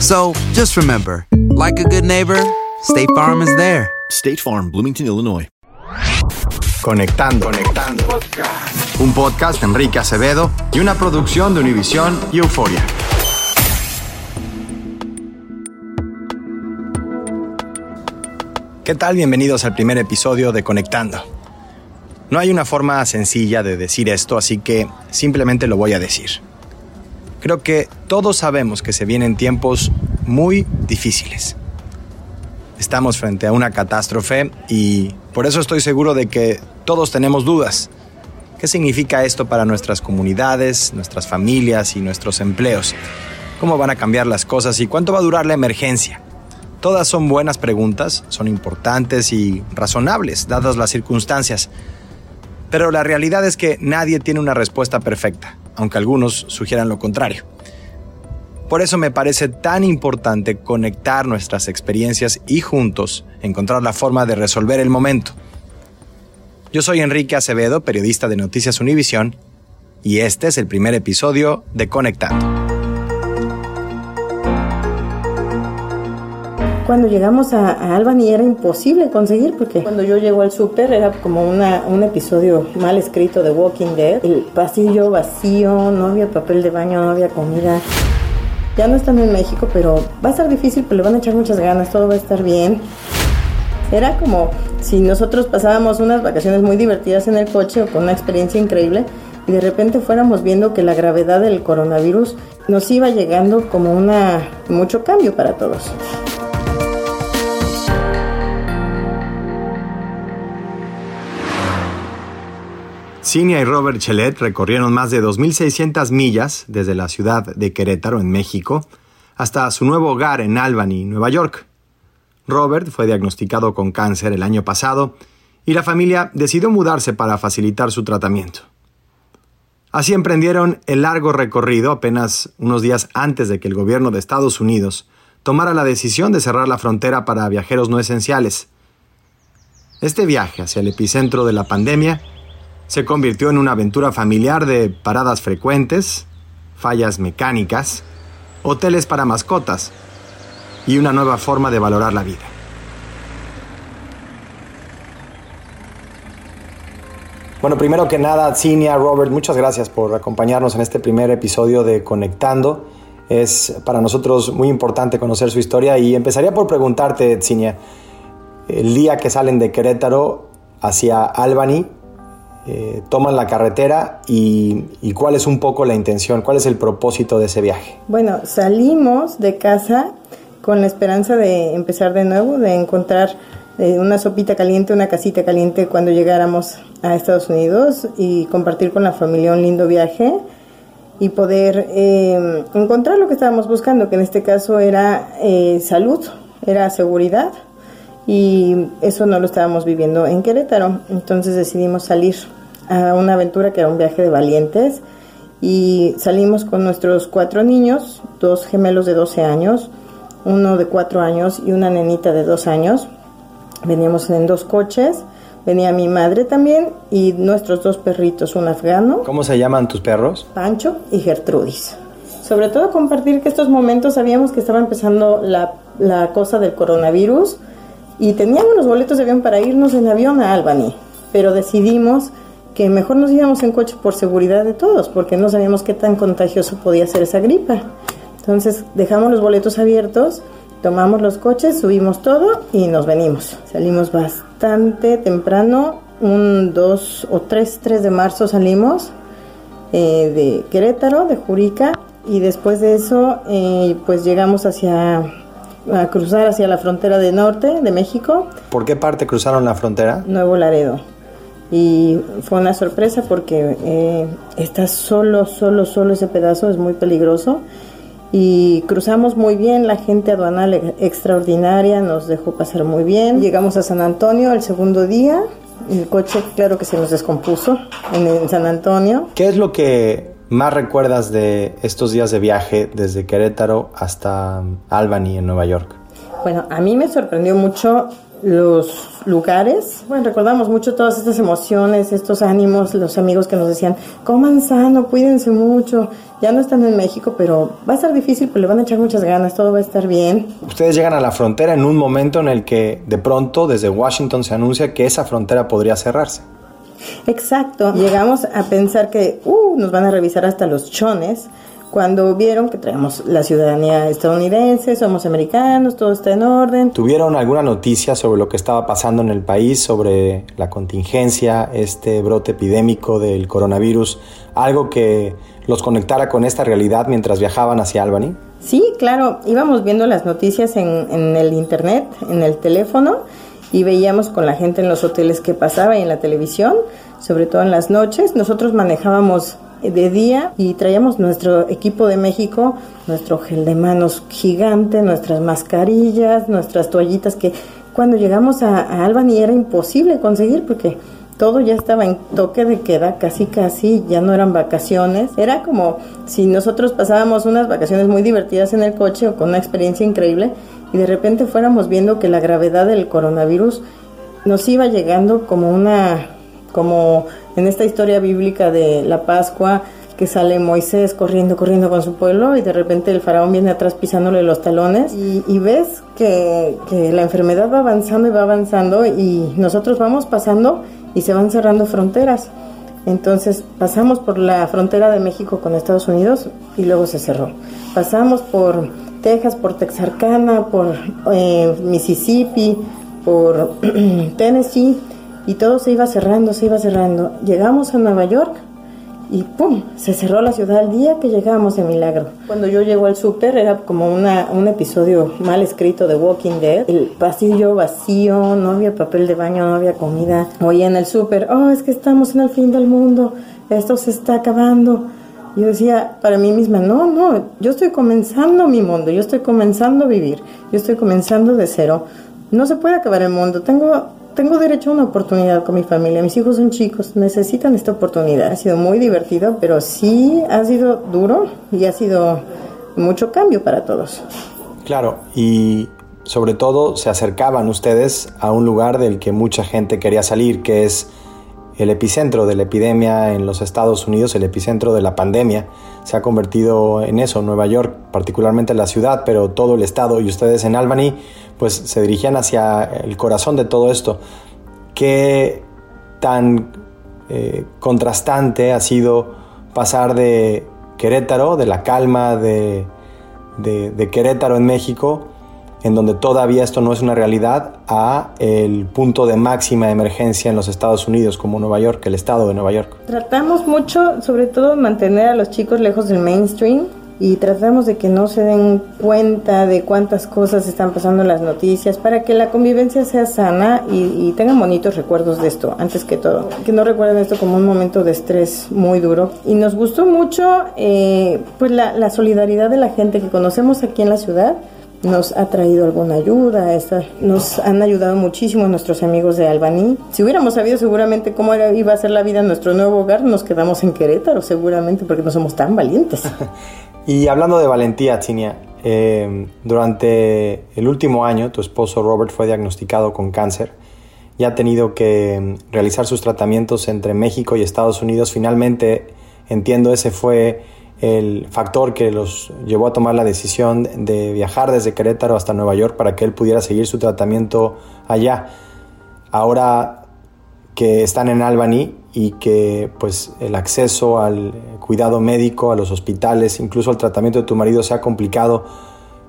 So just remember, like a good neighbor, State Farm is there. State Farm, Bloomington, Illinois. Conectando. Conectando. Un podcast de Enrique Acevedo y una producción de Univisión y Euforia. ¿Qué tal? Bienvenidos al primer episodio de Conectando. No hay una forma sencilla de decir esto, así que simplemente lo voy a decir. Creo que todos sabemos que se vienen tiempos muy difíciles. Estamos frente a una catástrofe y por eso estoy seguro de que todos tenemos dudas. ¿Qué significa esto para nuestras comunidades, nuestras familias y nuestros empleos? ¿Cómo van a cambiar las cosas y cuánto va a durar la emergencia? Todas son buenas preguntas, son importantes y razonables, dadas las circunstancias. Pero la realidad es que nadie tiene una respuesta perfecta, aunque algunos sugieran lo contrario. Por eso me parece tan importante conectar nuestras experiencias y juntos encontrar la forma de resolver el momento. Yo soy Enrique Acevedo, periodista de Noticias Univisión, y este es el primer episodio de Conectando. Cuando llegamos a, a Albany era imposible conseguir porque cuando yo llego al súper era como una, un episodio mal escrito de Walking Dead. El pasillo vacío, no había papel de baño, no había comida. Ya no están en México, pero va a estar difícil, pero le van a echar muchas ganas, todo va a estar bien. Era como si nosotros pasábamos unas vacaciones muy divertidas en el coche o con una experiencia increíble y de repente fuéramos viendo que la gravedad del coronavirus nos iba llegando como una mucho cambio para todos. Cinia y Robert Chelet recorrieron más de 2.600 millas desde la ciudad de Querétaro, en México, hasta su nuevo hogar en Albany, Nueva York. Robert fue diagnosticado con cáncer el año pasado y la familia decidió mudarse para facilitar su tratamiento. Así emprendieron el largo recorrido apenas unos días antes de que el gobierno de Estados Unidos tomara la decisión de cerrar la frontera para viajeros no esenciales. Este viaje hacia el epicentro de la pandemia se convirtió en una aventura familiar de paradas frecuentes, fallas mecánicas, hoteles para mascotas y una nueva forma de valorar la vida. Bueno, primero que nada, Cinia, Robert, muchas gracias por acompañarnos en este primer episodio de Conectando. Es para nosotros muy importante conocer su historia y empezaría por preguntarte, Cinia, el día que salen de Querétaro hacia Albany, eh, toman la carretera y, y, cuál es un poco la intención, cuál es el propósito de ese viaje. Bueno, salimos de casa con la esperanza de empezar de nuevo, de encontrar eh, una sopita caliente, una casita caliente cuando llegáramos a Estados Unidos y compartir con la familia un lindo viaje y poder eh, encontrar lo que estábamos buscando, que en este caso era eh, salud, era seguridad y eso no lo estábamos viviendo en Querétaro. Entonces decidimos salir a una aventura que era un viaje de valientes y salimos con nuestros cuatro niños, dos gemelos de 12 años, uno de cuatro años y una nenita de dos años. Veníamos en dos coches, venía mi madre también y nuestros dos perritos, un afgano. ¿Cómo se llaman tus perros? Pancho y Gertrudis. Sobre todo compartir que estos momentos sabíamos que estaba empezando la, la cosa del coronavirus y teníamos los boletos de avión para irnos en avión a Albany, pero decidimos que mejor nos íbamos en coche por seguridad de todos, porque no sabíamos qué tan contagioso podía ser esa gripa. Entonces dejamos los boletos abiertos, tomamos los coches, subimos todo y nos venimos. Salimos bastante temprano, un 2 o 3, 3 de marzo salimos eh, de Querétaro, de Jurica, y después de eso eh, pues llegamos hacia a cruzar hacia la frontera de norte de México. ¿Por qué parte cruzaron la frontera? Nuevo Laredo y fue una sorpresa porque eh, está solo, solo, solo ese pedazo, es muy peligroso. Y cruzamos muy bien, la gente aduanal extraordinaria nos dejó pasar muy bien. Llegamos a San Antonio el segundo día, el coche claro que se nos descompuso en, en San Antonio. ¿Qué es lo que más recuerdas de estos días de viaje desde Querétaro hasta Albany en Nueva York? Bueno, a mí me sorprendió mucho los lugares. Bueno, recordamos mucho todas estas emociones, estos ánimos, los amigos que nos decían, coman sano, cuídense mucho. Ya no están en México, pero va a ser difícil, pero le van a echar muchas ganas, todo va a estar bien. Ustedes llegan a la frontera en un momento en el que de pronto desde Washington se anuncia que esa frontera podría cerrarse. Exacto. Llegamos a pensar que uh, nos van a revisar hasta los chones cuando vieron que traemos la ciudadanía estadounidense, somos americanos, todo está en orden. ¿Tuvieron alguna noticia sobre lo que estaba pasando en el país, sobre la contingencia, este brote epidémico del coronavirus, algo que los conectara con esta realidad mientras viajaban hacia Albany? Sí, claro, íbamos viendo las noticias en, en el internet, en el teléfono y veíamos con la gente en los hoteles que pasaba y en la televisión, sobre todo en las noches. Nosotros manejábamos de día y traíamos nuestro equipo de México, nuestro gel de manos gigante, nuestras mascarillas, nuestras toallitas que cuando llegamos a, a Albany era imposible conseguir porque todo ya estaba en toque de queda, casi casi, ya no eran vacaciones. Era como si nosotros pasábamos unas vacaciones muy divertidas en el coche o con una experiencia increíble de repente fuéramos viendo que la gravedad del coronavirus nos iba llegando como una como en esta historia bíblica de la Pascua, que sale Moisés corriendo, corriendo con su pueblo y de repente el faraón viene atrás pisándole los talones y, ves que, la enfermedad va avanzando y va avanzando y nosotros vamos pasando y se van cerrando fronteras. Entonces pasamos por la frontera de México con Estados Unidos y luego se cerró. Pasamos por Texas, por Texarkana, por eh, Mississippi, por Tennessee y todo se iba cerrando, se iba cerrando. Llegamos a Nueva York y ¡pum! Se cerró la ciudad el día que llegamos de milagro. Cuando yo llego al súper era como una, un episodio mal escrito de Walking Dead. El pasillo vacío, no había papel de baño, no había comida. Oye en el súper, oh, es que estamos en el fin del mundo, esto se está acabando. Yo decía para mí misma, no, no, yo estoy comenzando mi mundo, yo estoy comenzando a vivir, yo estoy comenzando de cero. No se puede acabar el mundo, tengo tengo derecho a una oportunidad con mi familia. Mis hijos son chicos, necesitan esta oportunidad. Ha sido muy divertido, pero sí ha sido duro y ha sido mucho cambio para todos. Claro, y sobre todo se acercaban ustedes a un lugar del que mucha gente quería salir, que es el epicentro de la epidemia en los Estados Unidos, el epicentro de la pandemia. Se ha convertido en eso, Nueva York, particularmente la ciudad, pero todo el estado y ustedes en Albany, pues se dirigían hacia el corazón de todo esto. ¿Qué tan eh, contrastante ha sido pasar de Querétaro, de la calma de, de Querétaro en México, en donde todavía esto no es una realidad, a el punto de máxima emergencia en los Estados Unidos, como Nueva York, el estado de Nueva York. Tratamos mucho, sobre todo, de mantener a los chicos lejos del mainstream, y tratamos de que no se den cuenta de cuántas cosas están pasando en las noticias para que la convivencia sea sana y, tengan bonitos recuerdos de esto, antes que todo. Que no recuerden esto como un momento de estrés muy duro. Y nos gustó mucho eh, pues la, la solidaridad de la gente que conocemos aquí en la ciudad nos ha traído alguna ayuda, nos han ayudado muchísimo nuestros amigos de Albany. Si hubiéramos sabido seguramente cómo iba a ser la vida en nuestro nuevo hogar, nos quedamos en Querétaro seguramente porque no somos tan valientes. y hablando de valentía, Chinia, eh, durante el último año tu esposo Robert fue diagnosticado con cáncer y ha tenido que mm, realizar sus tratamientos entre México y Estados Unidos. Finalmente, entiendo, ese fue el factor que los llevó a tomar la decisión de viajar desde Querétaro hasta Nueva York para que él pudiera seguir su tratamiento allá. Ahora que están en Albany y que pues el acceso al cuidado médico, a los hospitales, incluso al tratamiento de tu marido se ha complicado,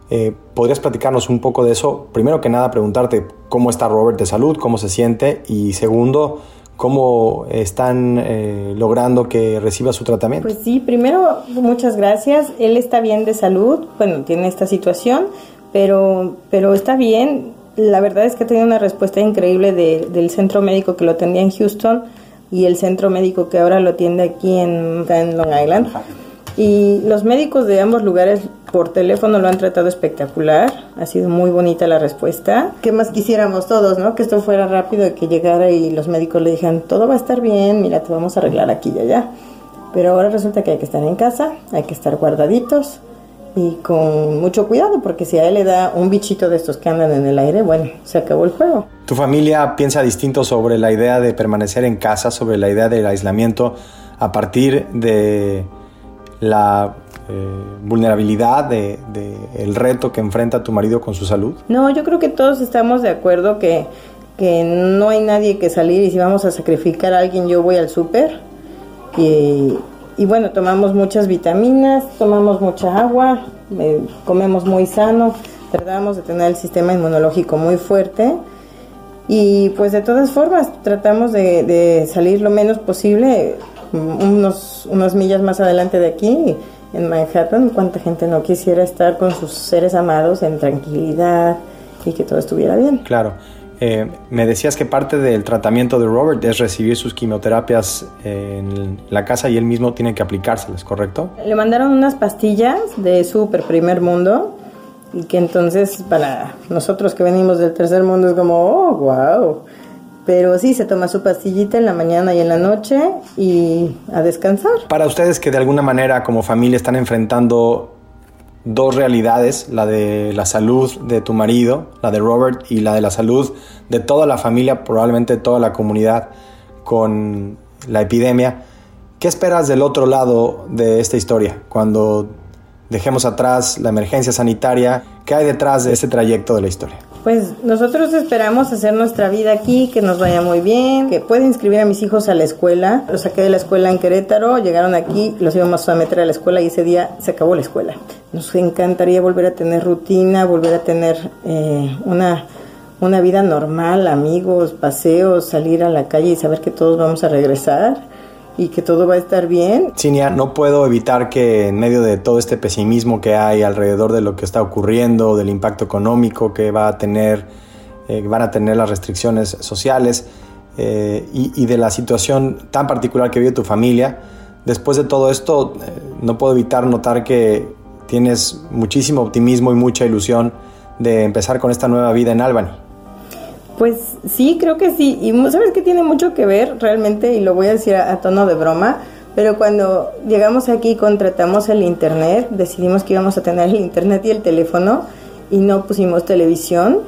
eh, ¿podrías platicarnos un poco de eso? Primero que nada preguntarte cómo está Robert de salud, cómo se siente y segundo, cómo están eh, logrando que reciba su tratamiento. Pues sí, primero muchas gracias. Él está bien de salud, bueno, tiene esta situación, pero, pero está bien. La verdad es que ha tenido una respuesta increíble del centro médico que lo atendía en Houston y el centro médico que ahora lo atiende aquí en, en Long Island. Y los médicos de ambos lugares por teléfono lo han tratado espectacular. Ha sido muy bonita la respuesta. ¿Qué más quisiéramos todos, no? Que esto fuera rápido, que llegara y los médicos le dijeran, todo va a estar bien, mira, te vamos a arreglar aquí y allá. Pero ahora resulta que hay que estar en casa, hay que estar guardaditos y con mucho cuidado, porque si a él le da un bichito de estos que andan en el aire, bueno, se acabó el juego. ¿Tu familia piensa distinto sobre la idea de permanecer en casa, sobre la idea del aislamiento a partir de la eh, vulnerabilidad de, el reto que enfrenta tu marido con su salud? No, yo creo que todos estamos de acuerdo que, que no hay nadie que salir y si vamos a sacrificar a alguien yo voy al súper y, y, bueno, tomamos muchas vitaminas, tomamos mucha agua, comemos muy sano, tratamos de tener el sistema inmunológico muy fuerte y pues de todas formas tratamos de, de salir lo menos posible unos, unas millas más adelante de aquí, en Manhattan, cuánta gente no quisiera estar con sus seres amados en tranquilidad y que todo estuviera bien. Claro. Eh, me decías que parte del tratamiento de Robert es recibir sus quimioterapias en la casa y él mismo tiene que aplicárselas, ¿correcto? Le mandaron unas pastillas de súper primer mundo y que entonces para nosotros que venimos del tercer mundo es como, oh, wow. Pero sí, se toma su pastillita en la mañana y en la noche y a descansar. Para ustedes que de alguna manera como familia están enfrentando dos realidades, la de la salud de tu marido, la de Robert, y la de la salud de toda la familia, probablemente toda la comunidad con la epidemia. ¿Qué esperas del otro lado de esta historia? Cuando dejemos atrás la emergencia sanitaria, ¿qué hay detrás de este trayecto de la historia? Pues nosotros esperamos hacer nuestra vida aquí, que nos vaya muy bien, que pueda inscribir a mis hijos a la escuela. Los saqué de la escuela en Querétaro, llegaron aquí, los íbamos a meter a la escuela y ese día se acabó la escuela. Nos encantaría volver a tener rutina, volver a tener eh, una, una vida normal, amigos, paseos, salir a la calle y saber que todos vamos a regresar y que todo va a estar bien. Cinia, no puedo evitar que en medio de todo este pesimismo que hay alrededor de lo que está ocurriendo, del impacto económico que va a tener, eh, van a tener las restricciones sociales eh, y, de la situación tan particular que vive tu familia, después de todo esto, eh, no puedo evitar notar que tienes muchísimo optimismo y mucha ilusión de empezar con esta nueva vida en Albany. Pues sí, creo que sí. Y sabes que tiene mucho que ver realmente, y lo voy a decir a, tono de broma, pero cuando llegamos aquí y contratamos el internet, decidimos que íbamos a tener el internet y el teléfono y no pusimos televisión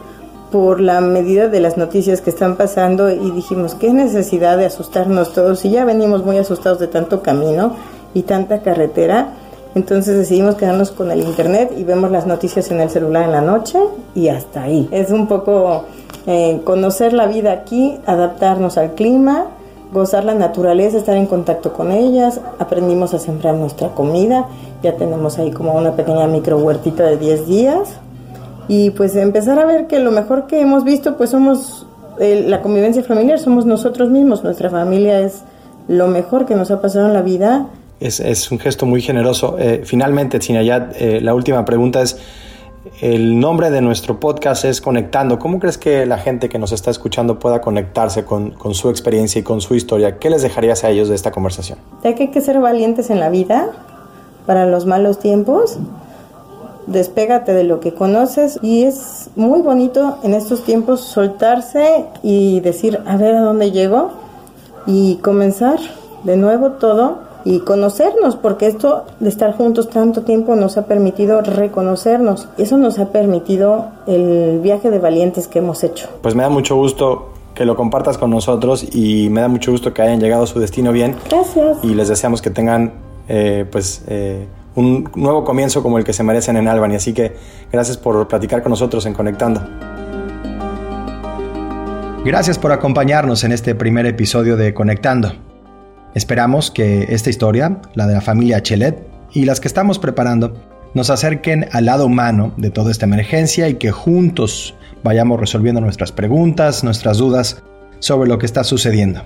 por la medida de las noticias que están pasando y dijimos, qué necesidad de asustarnos todos y ya venimos muy asustados de tanto camino y tanta carretera. Entonces decidimos quedarnos con el internet y vemos las noticias en el celular en la noche y hasta ahí. Es un poco eh, conocer la vida aquí, adaptarnos al clima, gozar la naturaleza, estar en contacto con ellas, aprendimos a sembrar nuestra comida, ya tenemos ahí como una pequeña micro huertita de 10 días. Y pues empezar a ver que lo mejor que hemos visto pues somos eh, la convivencia familiar, somos nosotros mismos, nuestra familia es lo mejor que nos ha pasado en la vida. Es, un gesto muy generoso. Eh, finalmente, Sinayat, eh, la última pregunta es, el nombre de nuestro podcast es Conectando. ¿Cómo crees que la gente que nos está escuchando pueda conectarse con, con su experiencia y con su historia? ¿Qué les dejarías a ellos de esta conversación? Ya que hay que ser valientes en la vida para los malos tiempos. Despégate de lo que conoces y es muy bonito en estos tiempos soltarse y decir, a ver a dónde llego y comenzar de nuevo todo y conocernos, porque esto de estar juntos tanto tiempo nos ha permitido reconocernos. Eso nos ha permitido el viaje de valientes que hemos hecho. Pues me da mucho gusto que lo compartas con nosotros y me da mucho gusto que hayan llegado a su destino bien. Gracias. Y les deseamos que tengan eh, pues eh, un nuevo comienzo como el que se merecen en Albany. Así que gracias por platicar con nosotros en Conectando. Gracias por acompañarnos en este primer episodio de Conectando. Esperamos que esta historia, la de la familia Chelet y las que estamos preparando, nos acerquen al lado humano de toda esta emergencia y que juntos vayamos resolviendo nuestras preguntas, nuestras dudas sobre lo que está sucediendo.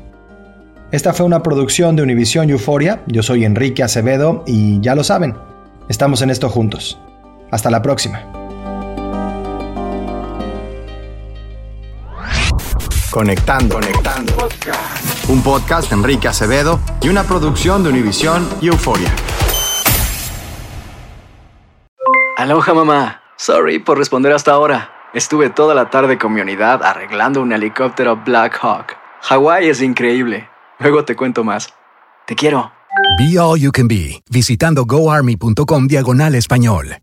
Esta fue una producción de Univision Euforia. Yo soy Enrique Acevedo y ya lo saben, estamos en esto juntos. Hasta la próxima. Conectando. Conectando. Un podcast de Enrique Acevedo y una producción de Univision y Euforia. Aloha mamá. Sorry por responder hasta ahora. Estuve toda la tarde con mi unidad arreglando un helicóptero Black Hawk. Hawái es increíble. Luego te cuento más. Te quiero. Be All You Can Be, visitando goarmy.com diagonal español.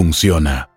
funciona.